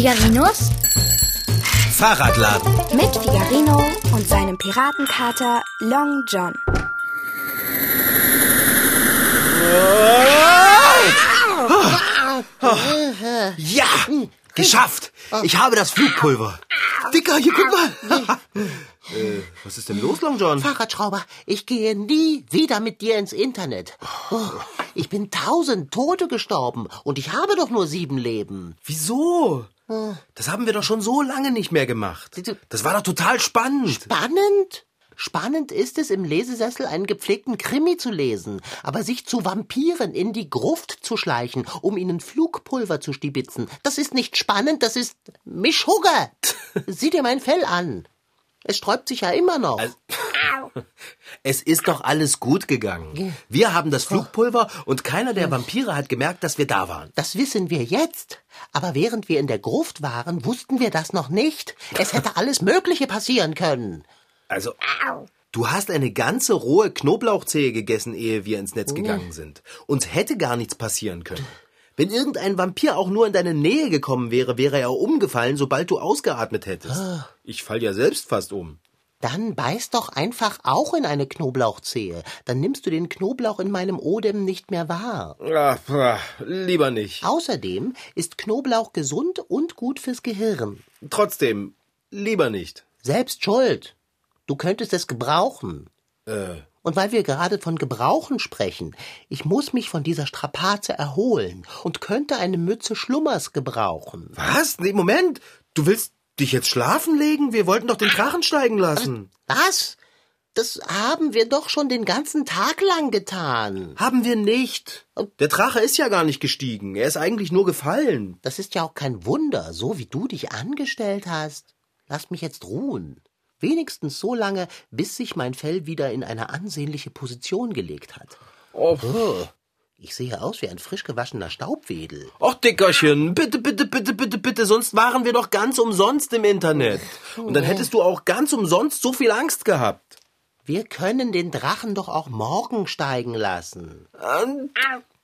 Figarinos Fahrradladen. mit Figarino und seinem Piratenkater Long John. Ja, geschafft. Ich habe das Flugpulver. Dicker, hier, guck mal. äh, was ist denn los, Long John? Fahrradschrauber, ich gehe nie wieder mit dir ins Internet. Oh, ich bin tausend Tote gestorben und ich habe doch nur sieben Leben. Wieso? Das haben wir doch schon so lange nicht mehr gemacht. Das war doch total spannend. Spannend? Spannend ist es, im Lesesessel einen gepflegten Krimi zu lesen, aber sich zu Vampiren in die Gruft zu schleichen, um ihnen Flugpulver zu stibitzen, das ist nicht spannend, das ist Mischhugger. Sieh dir mein Fell an. Es sträubt sich ja immer noch. Es ist doch alles gut gegangen. Wir haben das Flugpulver und keiner der Vampire hat gemerkt, dass wir da waren. Das wissen wir jetzt. Aber während wir in der Gruft waren, wussten wir das noch nicht. Es hätte alles Mögliche passieren können. Also, du hast eine ganze rohe Knoblauchzehe gegessen, ehe wir ins Netz gegangen sind. Uns hätte gar nichts passieren können. Wenn irgendein Vampir auch nur in deine Nähe gekommen wäre, wäre er umgefallen, sobald du ausgeatmet hättest. Ich fall ja selbst fast um. Dann beiß doch einfach auch in eine Knoblauchzehe. Dann nimmst du den Knoblauch in meinem Odem nicht mehr wahr. Ach, ach, lieber nicht. Außerdem ist Knoblauch gesund und gut fürs Gehirn. Trotzdem, lieber nicht. Selbst schuld. Du könntest es gebrauchen. Äh, Und weil wir gerade von Gebrauchen sprechen, ich muss mich von dieser Strapaze erholen und könnte eine Mütze Schlummers gebrauchen. was? Nee, Moment. Du willst dich jetzt schlafen legen? Wir wollten doch den Drachen steigen lassen. Was? Das haben wir doch schon den ganzen Tag lang getan. Haben wir nicht. Der Drache ist ja gar nicht gestiegen. Er ist eigentlich nur gefallen. Das ist ja auch kein Wunder, so wie du dich angestellt hast. Lass mich jetzt ruhen. Wenigstens so lange, bis sich mein Fell wieder in eine ansehnliche Position gelegt hat. Oh. Ich sehe aus wie ein frisch gewaschener Staubwedel. Och, Dickerchen, bitte, bitte, bitte, bitte, bitte, sonst waren wir doch ganz umsonst im Internet. Und dann hättest du auch ganz umsonst so viel Angst gehabt. Wir können den Drachen doch auch morgen steigen lassen.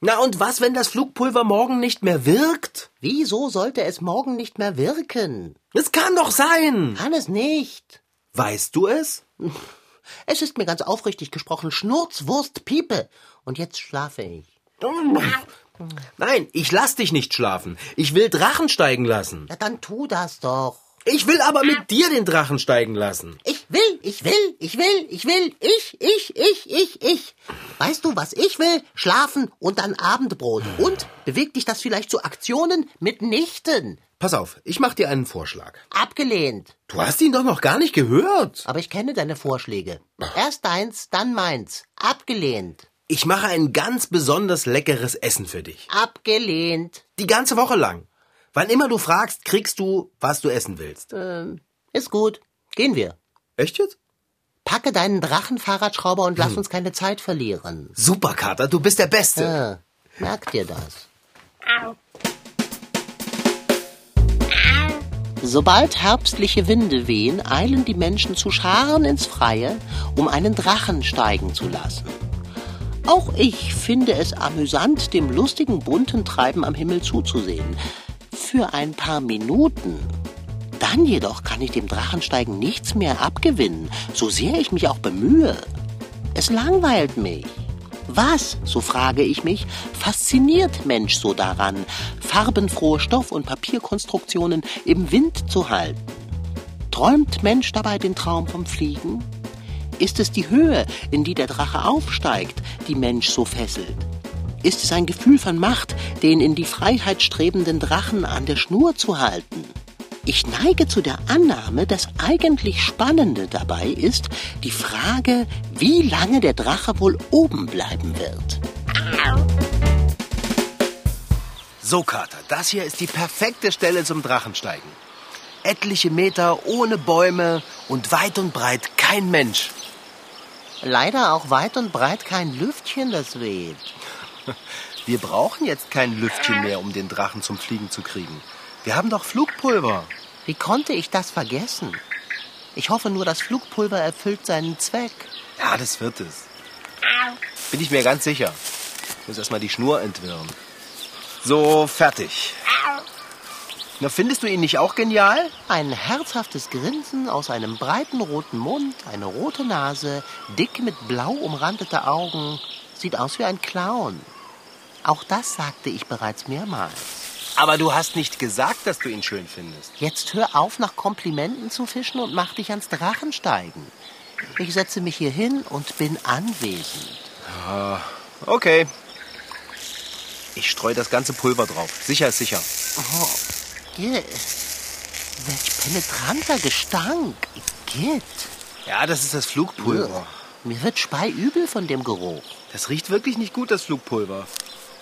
Na und was, wenn das Flugpulver morgen nicht mehr wirkt? Wieso sollte es morgen nicht mehr wirken? Es kann doch sein. Kann es nicht. Weißt du es? Es ist mir ganz aufrichtig gesprochen Schnurzwurst Piepe. Und jetzt schlafe ich. Nein, ich lass dich nicht schlafen. Ich will Drachen steigen lassen. Ja, dann tu das doch. Ich will aber mit dir den Drachen steigen lassen. Ich will, ich will, ich will, ich will, ich, ich, ich, ich, ich. Weißt du, was ich will? Schlafen und dann Abendbrot. Und bewegt dich das vielleicht zu Aktionen mitnichten? Pass auf, ich mach dir einen Vorschlag. Abgelehnt. Du hast ihn doch noch gar nicht gehört. Aber ich kenne deine Vorschläge. Erst deins, dann meins. Abgelehnt. Ich mache ein ganz besonders leckeres Essen für dich. Abgelehnt. Die ganze Woche lang. Wann immer du fragst, kriegst du, was du essen willst. Ähm, ist gut. Gehen wir. Echt jetzt? Packe deinen Drachenfahrradschrauber und lass uns keine Zeit verlieren. Super, Kater, du bist der Beste. Ja, merk dir das. Sobald herbstliche Winde wehen, eilen die Menschen zu Scharen ins Freie, um einen Drachen steigen zu lassen. Auch ich finde es amüsant, dem lustigen bunten Treiben am Himmel zuzusehen. Für ein paar Minuten. Dann jedoch kann ich dem Drachensteigen nichts mehr abgewinnen, so sehr ich mich auch bemühe. Es langweilt mich. Was, so frage ich mich, fasziniert Mensch so daran, farbenfrohe Stoff- und Papierkonstruktionen im Wind zu halten? Träumt Mensch dabei den Traum vom Fliegen? Ist es die Höhe, in die der Drache aufsteigt, die Mensch so fesselt? Ist es ein Gefühl von Macht, den in die Freiheit strebenden Drachen an der Schnur zu halten? Ich neige zu der Annahme, das eigentlich Spannende dabei ist die Frage, wie lange der Drache wohl oben bleiben wird. So, Kater, das hier ist die perfekte Stelle zum Drachensteigen. Etliche Meter ohne Bäume und weit und breit kein Mensch. Leider auch weit und breit kein Lüftchen, das weht. Wir brauchen jetzt kein Lüftchen mehr, um den Drachen zum Fliegen zu kriegen. Wir haben doch Flugpulver. Wie konnte ich das vergessen? Ich hoffe nur, das Flugpulver erfüllt seinen Zweck. Ja, das wird es. Bin ich mir ganz sicher. Ich muss erstmal die Schnur entwirren. So, fertig. Na, findest du ihn nicht auch genial? Ein herzhaftes Grinsen aus einem breiten roten Mund, eine rote Nase, dick mit blau umrandete Augen. Sieht aus wie ein Clown. Auch das sagte ich bereits mehrmals. Aber du hast nicht gesagt, dass du ihn schön findest. Jetzt hör auf, nach Komplimenten zu fischen und mach dich ans Drachensteigen. Ich setze mich hier hin und bin anwesend. Ah, okay. Ich streue das ganze Pulver drauf. Sicher ist sicher. Oh, Git. Welch penetranter Gestank. Git. Ja, das ist das Flugpulver. Mir wird speiübel von dem Geruch. Das riecht wirklich nicht gut, das Flugpulver.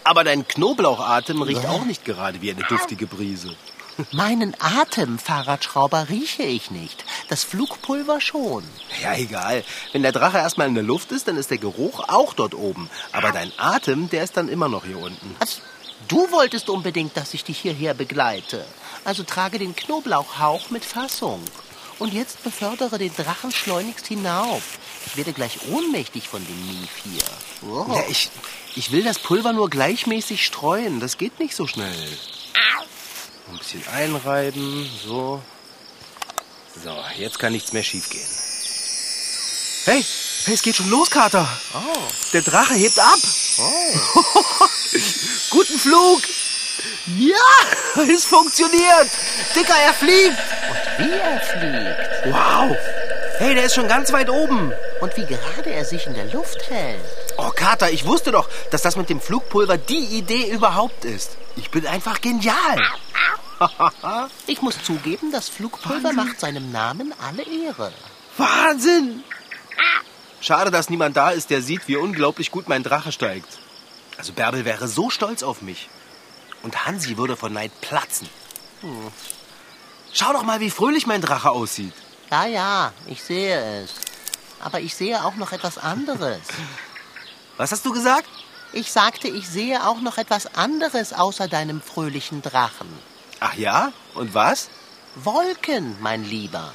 Aber dein Knoblauchatem riecht auch nicht gerade wie eine duftige Brise. Meinen Atem, Fahrradschrauber, rieche ich nicht. Das Flugpulver schon. Ja, egal. Wenn der Drache erstmal in der Luft ist, dann ist der Geruch auch dort oben. Aber dein Atem, der ist dann immer noch hier unten. Also, du wolltest unbedingt, dass ich dich hierher begleite. Also trage den Knoblauchhauch mit Fassung. Und jetzt befördere den Drachen schleunigst hinauf. Ich werde gleich ohnmächtig von dem Mief hier. Oh. Ja, ich, ich will das Pulver nur gleichmäßig streuen. Das geht nicht so schnell. Ein bisschen einreiben, so. So, jetzt kann nichts mehr schiefgehen. Hey, hey, es geht schon los, Kater. Oh. Der Drache hebt ab. Oh. Guten Flug. Ja, es funktioniert. Dicker, er fliegt. Und wie er fliegt. Wow. Hey, der ist schon ganz weit oben. Und wie gerade er sich in der Luft hält. Oh, Kater, ich wusste doch, dass das mit dem Flugpulver die Idee überhaupt ist. Ich bin einfach genial. ich muss zugeben, das Flugpulver Wahnsinn. macht seinem Namen alle Ehre. Wahnsinn! Schade, dass niemand da ist, der sieht, wie unglaublich gut mein Drache steigt. Also Bärbel wäre so stolz auf mich. Und Hansi würde vor Neid platzen. Hm. Schau doch mal, wie fröhlich mein Drache aussieht. Ja, ja, ich sehe es. Aber ich sehe auch noch etwas anderes. Was hast du gesagt? Ich sagte, ich sehe auch noch etwas anderes außer deinem fröhlichen Drachen. Ach ja? Und was? Wolken, mein Lieber.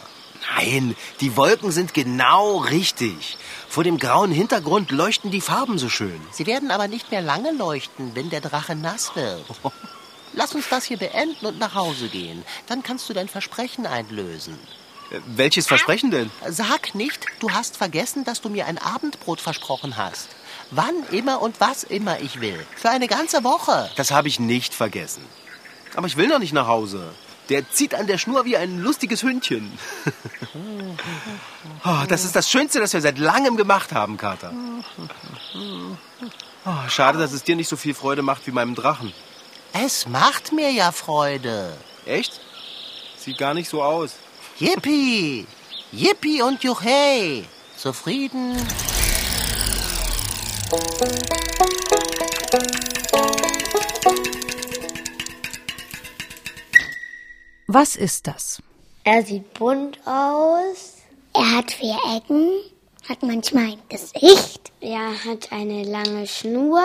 Nein, die Wolken sind genau richtig. Vor dem grauen Hintergrund leuchten die Farben so schön. Sie werden aber nicht mehr lange leuchten, wenn der Drache nass wird. Lass uns das hier beenden und nach Hause gehen. Dann kannst du dein Versprechen einlösen. Äh, welches Versprechen denn? Sag nicht, du hast vergessen, dass du mir ein Abendbrot versprochen hast. Wann immer und was immer ich will. Für eine ganze Woche. Das habe ich nicht vergessen. Aber ich will noch nicht nach Hause. Der zieht an der Schnur wie ein lustiges Hündchen. oh, das ist das Schönste, das wir seit langem gemacht haben, Kater. Oh, schade, dass es dir nicht so viel Freude macht wie meinem Drachen. Es macht mir ja Freude. Echt? Sieht gar nicht so aus. Yippie! Yippie und Juchei! Zufrieden? Was ist das? Er sieht bunt aus. Er hat vier Ecken, hat manchmal ein Gesicht. Er hat eine lange Schnur,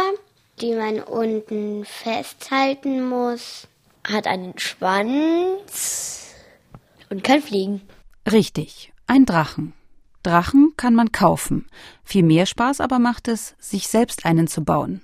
die man unten festhalten muss. Hat einen Schwanz und kann fliegen. Richtig, ein Drachen. Drachen kann man kaufen. Viel mehr Spaß aber macht es, sich selbst einen zu bauen.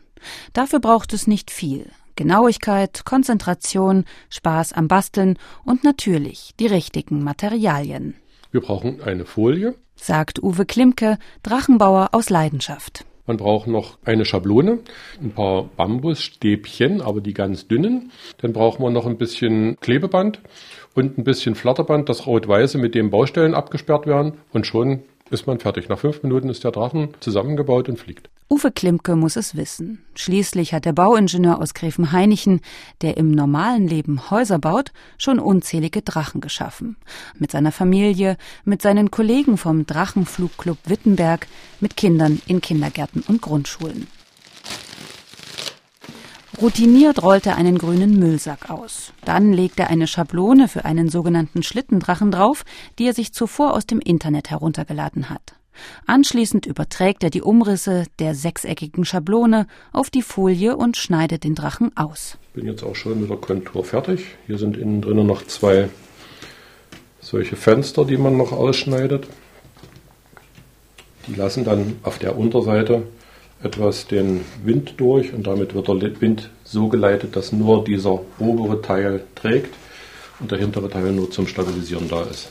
Dafür braucht es nicht viel. Genauigkeit, Konzentration, Spaß am Basteln und natürlich die richtigen Materialien. Wir brauchen eine Folie, sagt Uwe Klimke, Drachenbauer aus Leidenschaft. Man braucht noch eine Schablone, ein paar Bambusstäbchen, aber die ganz dünnen. Dann brauchen wir noch ein bisschen Klebeband und ein bisschen Flatterband, das rot-weiße, mit dem Baustellen abgesperrt werden. Und schon ist man fertig. Nach fünf Minuten ist der Drachen zusammengebaut und fliegt. Uwe Klimke muss es wissen. Schließlich hat der Bauingenieur aus Gräfenhainichen, der im normalen Leben Häuser baut, schon unzählige Drachen geschaffen. Mit seiner Familie, mit seinen Kollegen vom Drachenflugclub Wittenberg, mit Kindern in Kindergärten und Grundschulen. Routiniert rollt er einen grünen Müllsack aus. Dann legt er eine Schablone für einen sogenannten Schlittendrachen drauf, die er sich zuvor aus dem Internet heruntergeladen hat. Anschließend überträgt er die Umrisse der sechseckigen Schablone auf die Folie und schneidet den Drachen aus. Ich bin jetzt auch schon mit der Kontur fertig. Hier sind innen drinnen noch zwei solche Fenster, die man noch ausschneidet. Die lassen dann auf der Unterseite etwas den Wind durch und damit wird der Wind so geleitet, dass nur dieser obere Teil trägt und der hintere Teil nur zum Stabilisieren da ist.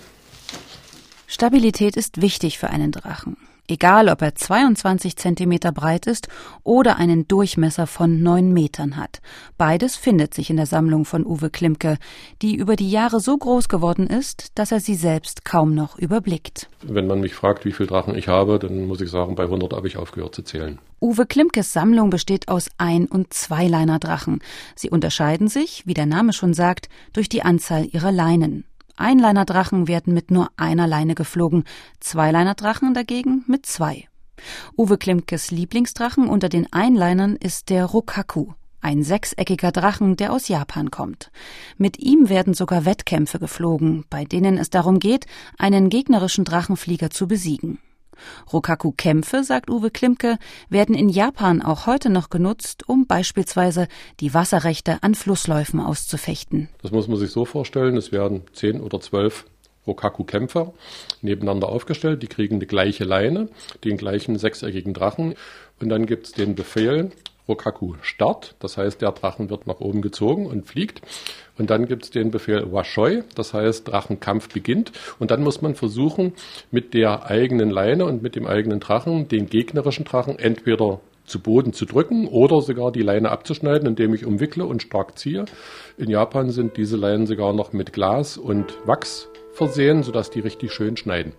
Stabilität ist wichtig für einen Drachen. Egal, ob er 22 Zentimeter breit ist oder einen Durchmesser von neun Metern hat. Beides findet sich in der Sammlung von Uwe Klimke, die über die Jahre so groß geworden ist, dass er sie selbst kaum noch überblickt. Wenn man mich fragt, wie viele Drachen ich habe, dann muss ich sagen, bei 100 habe ich aufgehört zu zählen. Uwe Klimkes Sammlung besteht aus Ein- und Zweileiner-Drachen. Sie unterscheiden sich, wie der Name schon sagt, durch die Anzahl ihrer Leinen. Einleinerdrachen werden mit nur einer Leine geflogen, Zweileinerdrachen dagegen mit zwei. Uwe Klimkes Lieblingsdrachen unter den Einlinern ist der Rokaku, ein sechseckiger Drachen, der aus Japan kommt. Mit ihm werden sogar Wettkämpfe geflogen, bei denen es darum geht, einen gegnerischen Drachenflieger zu besiegen. Rokaku-Kämpfe, sagt Uwe Klimke, werden in Japan auch heute noch genutzt, um beispielsweise die Wasserrechte an Flussläufen auszufechten. Das muss man sich so vorstellen, es werden zehn oder zwölf Rokaku-Kämpfer nebeneinander aufgestellt, die kriegen die gleiche Leine, den gleichen sechseckigen Drachen und dann gibt es den Befehl, Rokaku Start, das heißt, der Drachen wird nach oben gezogen und fliegt. Und dann gibt es den Befehl Washoi, das heißt, Drachenkampf beginnt. Und dann muss man versuchen, mit der eigenen Leine und mit dem eigenen Drachen den gegnerischen Drachen entweder zu Boden zu drücken oder sogar die Leine abzuschneiden, indem ich umwickle und stark ziehe. In Japan sind diese Leinen sogar noch mit Glas und Wachs versehen, sodass die richtig schön schneiden.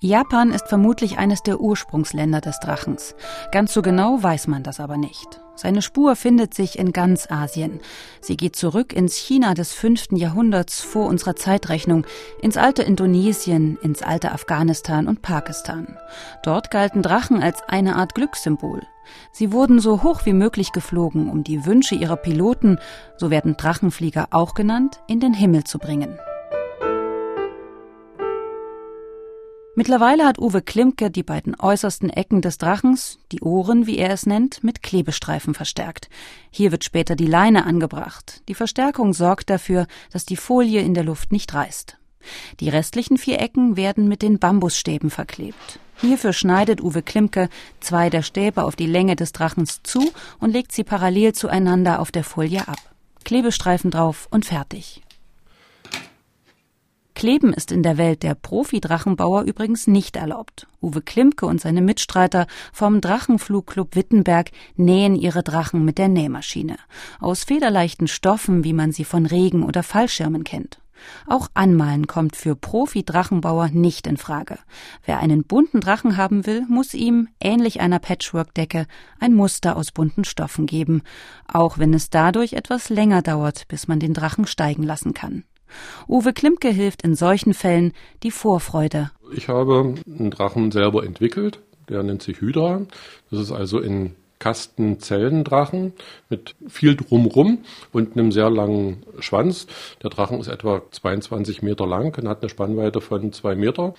Japan ist vermutlich eines der Ursprungsländer des Drachens. Ganz so genau weiß man das aber nicht. Seine Spur findet sich in ganz Asien. Sie geht zurück ins China des fünften Jahrhunderts vor unserer Zeitrechnung, ins alte Indonesien, ins alte Afghanistan und Pakistan. Dort galten Drachen als eine Art Glückssymbol. Sie wurden so hoch wie möglich geflogen, um die Wünsche ihrer Piloten, so werden Drachenflieger auch genannt, in den Himmel zu bringen. Mittlerweile hat Uwe Klimke die beiden äußersten Ecken des Drachens, die Ohren, wie er es nennt, mit Klebestreifen verstärkt. Hier wird später die Leine angebracht. Die Verstärkung sorgt dafür, dass die Folie in der Luft nicht reißt. Die restlichen vier Ecken werden mit den Bambusstäben verklebt. Hierfür schneidet Uwe Klimke zwei der Stäbe auf die Länge des Drachens zu und legt sie parallel zueinander auf der Folie ab. Klebestreifen drauf und fertig. Kleben ist in der Welt der Profi-Drachenbauer übrigens nicht erlaubt. Uwe Klimke und seine Mitstreiter vom Drachenflugclub Wittenberg nähen ihre Drachen mit der Nähmaschine. Aus federleichten Stoffen, wie man sie von Regen oder Fallschirmen kennt. Auch Anmalen kommt für Profi-Drachenbauer nicht in Frage. Wer einen bunten Drachen haben will, muss ihm, ähnlich einer Patchwork-Decke, ein Muster aus bunten Stoffen geben, auch wenn es dadurch etwas länger dauert, bis man den Drachen steigen lassen kann. Uwe Klimke hilft in solchen Fällen die Vorfreude. Ich habe einen Drachen selber entwickelt, der nennt sich Hydra. Das ist also in Kastenzellendrachen mit viel drumrum und einem sehr langen Schwanz. Der Drachen ist etwa 22 Meter lang und hat eine Spannweite von zwei Meter.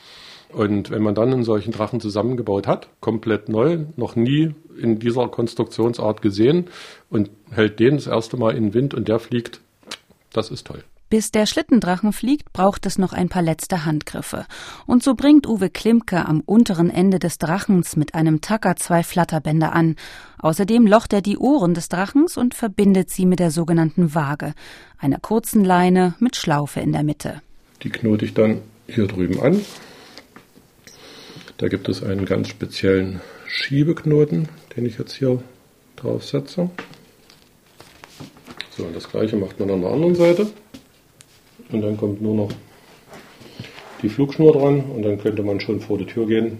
Und wenn man dann einen solchen Drachen zusammengebaut hat, komplett neu, noch nie in dieser Konstruktionsart gesehen und hält den das erste Mal in den Wind und der fliegt, das ist toll. Bis der Schlittendrachen fliegt, braucht es noch ein paar letzte Handgriffe. Und so bringt Uwe Klimke am unteren Ende des Drachens mit einem Tacker zwei Flatterbänder an. Außerdem locht er die Ohren des Drachens und verbindet sie mit der sogenannten Waage, einer kurzen Leine mit Schlaufe in der Mitte. Die knote ich dann hier drüben an. Da gibt es einen ganz speziellen Schiebeknoten, den ich jetzt hier drauf setze. So, und das gleiche macht man an der anderen Seite. Und dann kommt nur noch die Flugschnur dran und dann könnte man schon vor die Tür gehen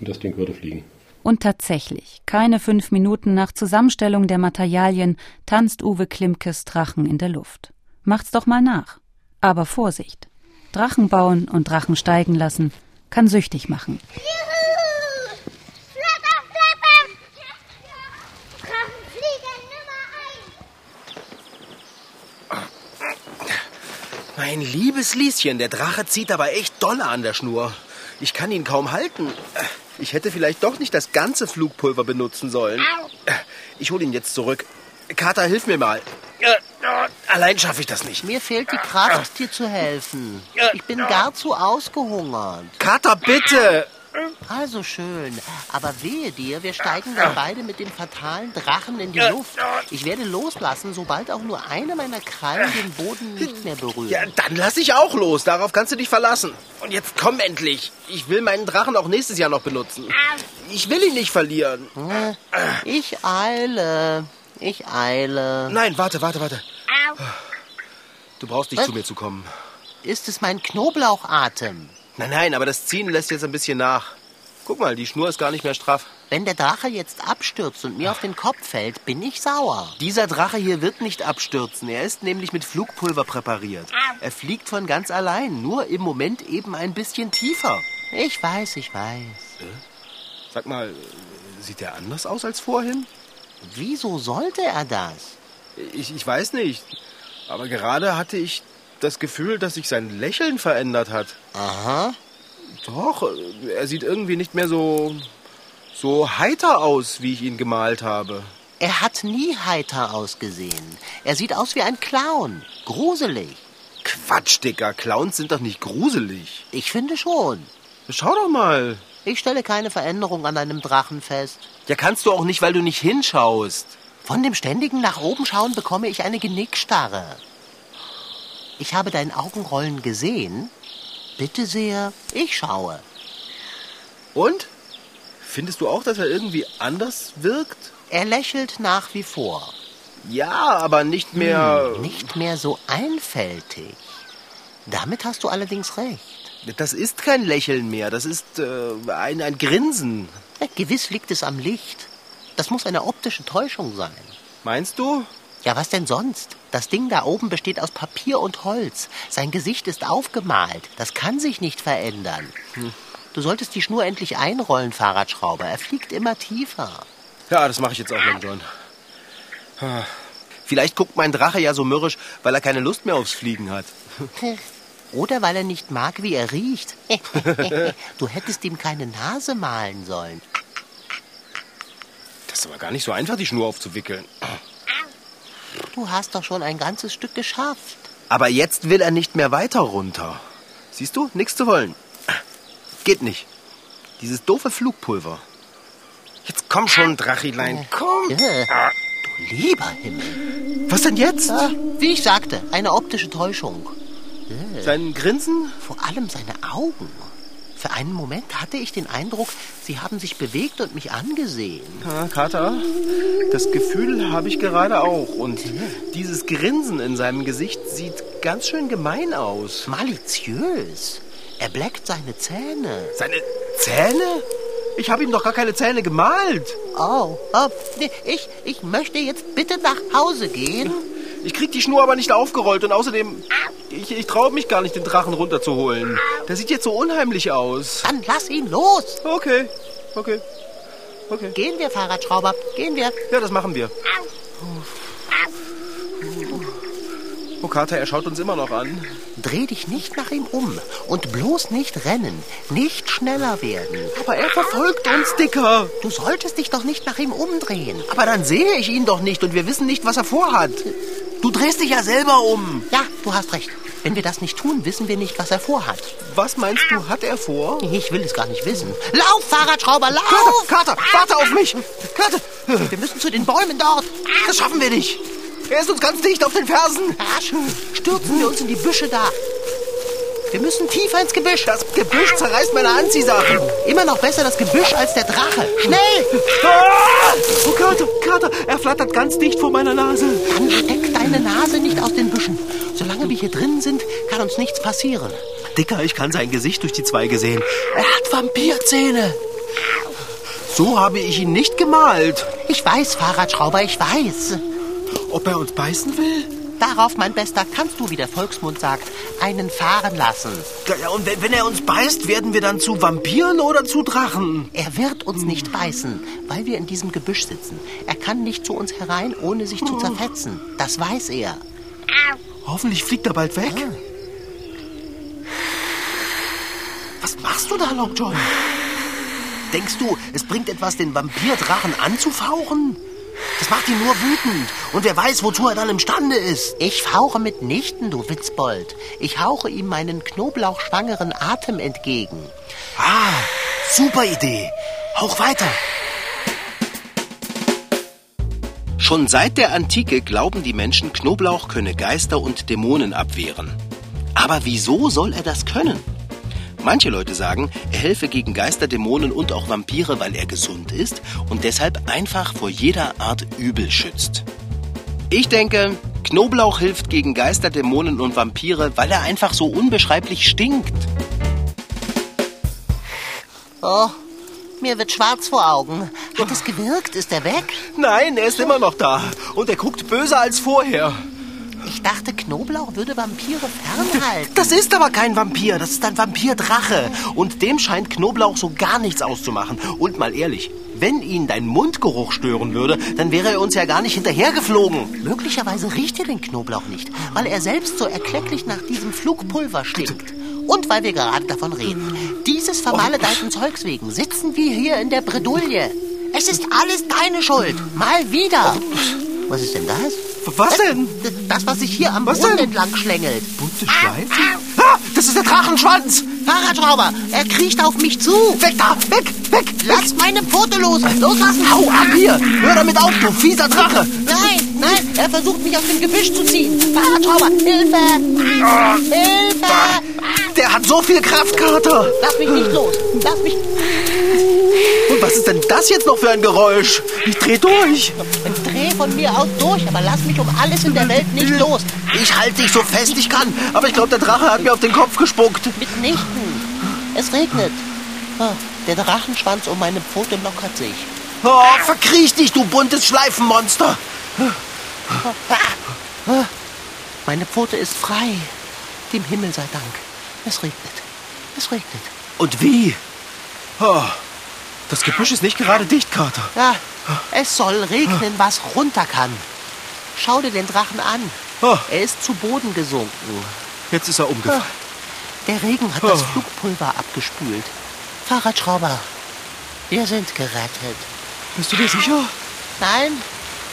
und das Ding würde fliegen. Und tatsächlich, keine fünf Minuten nach Zusammenstellung der Materialien tanzt Uwe Klimkes Drachen in der Luft. Macht's doch mal nach. Aber Vorsicht. Drachen bauen und Drachen steigen lassen kann süchtig machen. Mein liebes Lieschen, der Drache zieht aber echt dolle an der Schnur. Ich kann ihn kaum halten. Ich hätte vielleicht doch nicht das ganze Flugpulver benutzen sollen. Ich hole ihn jetzt zurück. Kater, hilf mir mal. Allein schaffe ich das nicht. Mir fehlt die Kraft, dir zu helfen. Ich bin gar zu ausgehungert. Kater, bitte! Also schön. Aber wehe dir, wir steigen dann beide mit dem fatalen Drachen in die Luft. Ich werde loslassen, sobald auch nur eine meiner Krallen den Boden nicht mehr berührt. Ja, dann lass ich auch los. Darauf kannst du dich verlassen. Und jetzt komm endlich. Ich will meinen Drachen auch nächstes Jahr noch benutzen. Ich will ihn nicht verlieren. Ich eile. Ich eile. Nein, warte, warte, warte. Du brauchst nicht Was? zu mir zu kommen. Ist es mein Knoblauchatem? Nein, nein, aber das Ziehen lässt jetzt ein bisschen nach. Guck mal, die Schnur ist gar nicht mehr straff. Wenn der Drache jetzt abstürzt und mir auf den Kopf fällt, bin ich sauer. Dieser Drache hier wird nicht abstürzen. Er ist nämlich mit Flugpulver präpariert. Er fliegt von ganz allein, nur im Moment eben ein bisschen tiefer. Ich weiß, ich weiß. Sag mal, sieht er anders aus als vorhin? Wieso sollte er das? Ich, ich weiß nicht. Aber gerade hatte ich das Gefühl, dass sich sein Lächeln verändert hat. Aha. Doch, er sieht irgendwie nicht mehr so so heiter aus, wie ich ihn gemalt habe. Er hat nie heiter ausgesehen. Er sieht aus wie ein Clown. Gruselig. Quatsch, Dicker, Clowns sind doch nicht gruselig. Ich finde schon. Schau doch mal. Ich stelle keine Veränderung an einem Drachen fest. Ja, kannst du auch nicht, weil du nicht hinschaust. Von dem ständigen nach oben schauen bekomme ich eine Genickstarre. Ich habe dein Augenrollen gesehen. Bitte sehr, ich schaue. Und? Findest du auch, dass er irgendwie anders wirkt? Er lächelt nach wie vor. Ja, aber nicht mehr. Nicht mehr so einfältig. Damit hast du allerdings recht. Das ist kein Lächeln mehr, das ist äh, ein, ein Grinsen. Ja, gewiss liegt es am Licht. Das muss eine optische Täuschung sein. Meinst du? Ja, was denn sonst? Das Ding da oben besteht aus Papier und Holz. Sein Gesicht ist aufgemalt. Das kann sich nicht verändern. Du solltest die Schnur endlich einrollen, Fahrradschrauber. Er fliegt immer tiefer. Ja, das mache ich jetzt auch, Long John. Ah. Vielleicht guckt mein Drache ja so mürrisch, weil er keine Lust mehr aufs Fliegen hat. Oder weil er nicht mag, wie er riecht. du hättest ihm keine Nase malen sollen. Das ist aber gar nicht so einfach, die Schnur aufzuwickeln. Du hast doch schon ein ganzes Stück geschafft. Aber jetzt will er nicht mehr weiter runter. Siehst du? Nichts zu wollen. Geht nicht. Dieses doofe Flugpulver. Jetzt komm schon, Drachilein, komm. Äh, du lieber Himmel. Was denn jetzt? Ah, wie ich sagte, eine optische Täuschung. Sein Grinsen? Vor allem seine Augen. Für einen Moment hatte ich den Eindruck, sie haben sich bewegt und mich angesehen. Ja, Kater, das Gefühl habe ich gerade auch. Und dieses Grinsen in seinem Gesicht sieht ganz schön gemein aus. Maliziös. Er bleckt seine Zähne. Seine Zähne? Ich habe ihm doch gar keine Zähne gemalt. Oh, oh ich, ich möchte jetzt bitte nach Hause gehen. Ich krieg die Schnur aber nicht aufgerollt und außerdem, ich, ich traue mich gar nicht, den Drachen runterzuholen. Der sieht jetzt so unheimlich aus. Dann lass ihn los. Okay, okay, okay. Gehen wir, Fahrradschrauber, gehen wir. Ja, das machen wir. Oh, Kater, er schaut uns immer noch an. Dreh dich nicht nach ihm um und bloß nicht rennen, nicht schneller werden. Aber er verfolgt uns, Dicker. Du solltest dich doch nicht nach ihm umdrehen. Aber dann sehe ich ihn doch nicht und wir wissen nicht, was er vorhat. Du drehst dich ja selber um. Ja, du hast recht. Wenn wir das nicht tun, wissen wir nicht, was er vorhat. Was meinst du, hat er vor? Ich will es gar nicht wissen. Lauf, Fahrradschrauber, Kater, lauf! Kater, warte auf mich. Kater, Wir müssen zu den Bäumen dort. das schaffen wir nicht. Er ist uns ganz dicht auf den Fersen. Stürzen wir uns in die Büsche da. Wir müssen tiefer ins Gebüsch. Das Gebüsch zerreißt meine Anziehsachen. Immer noch besser das Gebüsch als der Drache. Schnell! Ah! Oh, Kater, Kater, er flattert ganz dicht vor meiner Nase. Dann steck deine Nase nicht aus den Büschen. Solange wir hier drin sind, kann uns nichts passieren. Dicker, ich kann sein Gesicht durch die Zweige sehen. Er hat Vampirzähne. So habe ich ihn nicht gemalt. Ich weiß, Fahrradschrauber, ich weiß. Ob er uns beißen will? Darauf, mein Bester, kannst du, wie der Volksmund sagt, einen fahren lassen. Ja, und wenn, er uns beißt, werden wir dann zu Vampiren oder zu Drachen? Er wird uns nicht beißen, weil wir in diesem Gebüsch sitzen. Er kann nicht zu uns herein, ohne sich zu zerfetzen. Das weiß er. Hoffentlich fliegt er bald weg. Was machst du da, Long John? Denkst du, es bringt etwas, den Vampirdrachen anzufauchen? Das macht ihn nur wütend. Und wer weiß, wozu er dann imstande ist. Ich fauche mitnichten, du Witzbold. Ich hauche ihm meinen knoblauchschwangeren Atem entgegen. Ah, Super Idee. Hauch weiter. Schon seit der Antike glauben die Menschen, Knoblauch könne Geister und Dämonen abwehren. Aber wieso soll er das können? Manche Leute sagen, er helfe gegen Geister, Dämonen und auch Vampire, weil er gesund ist und deshalb einfach vor jeder Art Übel schützt. Ich denke, Knoblauch hilft gegen Geister, Dämonen und Vampire, weil er einfach so unbeschreiblich stinkt. Oh, mir wird schwarz vor Augen. Hat es gewirkt? Ist er weg? Nein, er ist immer noch da. Und er guckt böser als vorher. Ich dachte, Knoblauch würde Vampire fernhalten. Das ist aber kein Vampir, das ist ein Vampirdrache. Und dem scheint Knoblauch so gar nichts auszumachen. Und mal ehrlich, wenn ihn dein Mundgeruch stören würde, dann wäre er uns ja gar nicht hinterhergeflogen. Möglicherweise riecht er den Knoblauch nicht, weil er selbst so erklecklich nach diesem Flugpulver stinkt. Und weil wir gerade davon reden. Dieses vermaledeiten Zeugs wegen sitzen wir hier in der Bredouille. Es ist alles deine Schuld. Mal wieder. Was ist denn das? Was denn? Das, was sich hier am was Boden entlang schlängelt. Bunte Schleifen? Ah, das ist der Drachenschwanz! Fahrradschrauber, er kriecht auf mich zu. Weg da, weg, weg! Lass meine Pfote los! Loslassen! Hau ab hier! Hör damit auf, du fieser Drache! Nein, nein, er versucht mich aus dem Gebüsch zu ziehen. Fahrradschrauber, Hilfe! Ah, Hilfe! Der hat so viel Kraft, Kater! Lass mich nicht los! Lass mich... Und was ist denn das jetzt noch für ein Geräusch? Ich dreh durch. Von mir aus durch, aber lass mich um alles in der Welt nicht los. Ich halte dich so fest ich kann, aber ich glaube, der Drache hat mir auf den Kopf gespuckt. Mitnichten. Es regnet. Oh, der Drachenschwanz um meine Pfote lockert sich. Oh, verkriech dich, du buntes Schleifenmonster. Meine Pfote ist frei. Dem Himmel sei Dank. Es regnet. Es regnet. Und wie? Oh, das Gebüsch ist nicht gerade dicht, Kater. Ja, es soll regnen, was runter kann. Schau dir den Drachen an. Oh. Er ist zu Boden gesunken. Jetzt ist er umgefallen. Der Regen hat das Flugpulver abgespült. Fahrradschrauber, wir sind gerettet. Bist du dir sicher? Nein,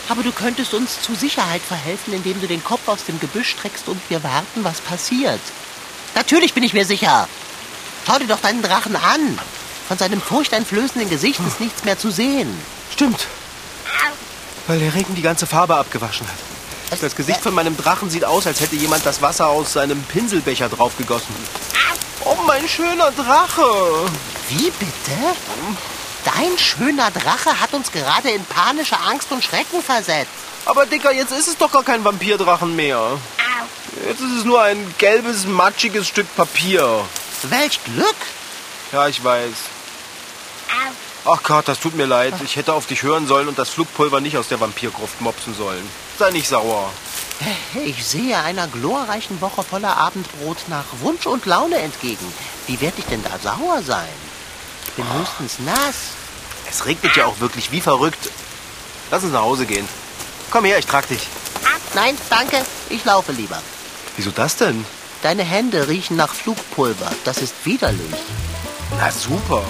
aber du könntest uns zur Sicherheit verhelfen, indem du den Kopf aus dem Gebüsch streckst und wir warten, was passiert. Natürlich bin ich mir sicher. Schau dir doch deinen Drachen an. Von seinem furchteinflößenden Gesicht ist nichts mehr zu sehen. Stimmt. Weil der Regen die ganze Farbe abgewaschen hat. Das Gesicht von meinem Drachen sieht aus, als hätte jemand das Wasser aus seinem Pinselbecher draufgegossen. Oh, mein schöner Drache. Wie bitte? Dein schöner Drache hat uns gerade in panische Angst und Schrecken versetzt. Aber Dicker, jetzt ist es doch gar kein Vampirdrachen mehr. Jetzt ist es nur ein gelbes, matschiges Stück Papier. Welch Glück! Ja, ich weiß. Ach Gott, das tut mir leid. Ich hätte auf dich hören sollen und das Flugpulver nicht aus der Vampirgruft mopsen sollen. Sei nicht sauer. Ich sehe einer glorreichen Woche voller Abendbrot nach Wunsch und Laune entgegen. Wie werde ich denn da sauer sein? Ich bin höchstens nass. Es regnet ja auch wirklich wie verrückt. Lass uns nach Hause gehen. Komm her, ich trag dich. Nein, danke. Ich laufe lieber. Wieso das denn? Deine Hände riechen nach Flugpulver. Das ist widerlich. Na super.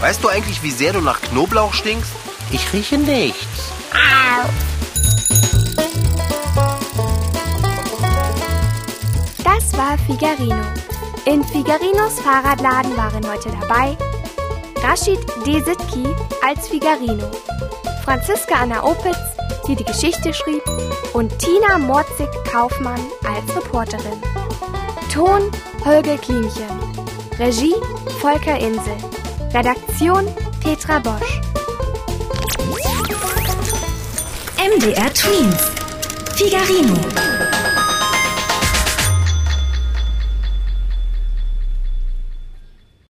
Weißt du eigentlich, wie sehr du nach Knoblauch stinkst? Ich rieche nichts. Das war Figarino. In Figarinos Fahrradladen waren heute dabei Rashid Desitki als Figarino, Franziska Anna Opitz, die die Geschichte schrieb, und Tina Morzig-Kaufmann als Reporterin. Ton Holger Klimchen. Regie Volker Insel. Redaktion Petra Bosch. MDR Twins. Figarino.